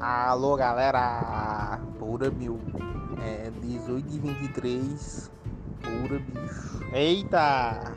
Alô galera, pura mil. É 18 e 23, pura bicho. Eita!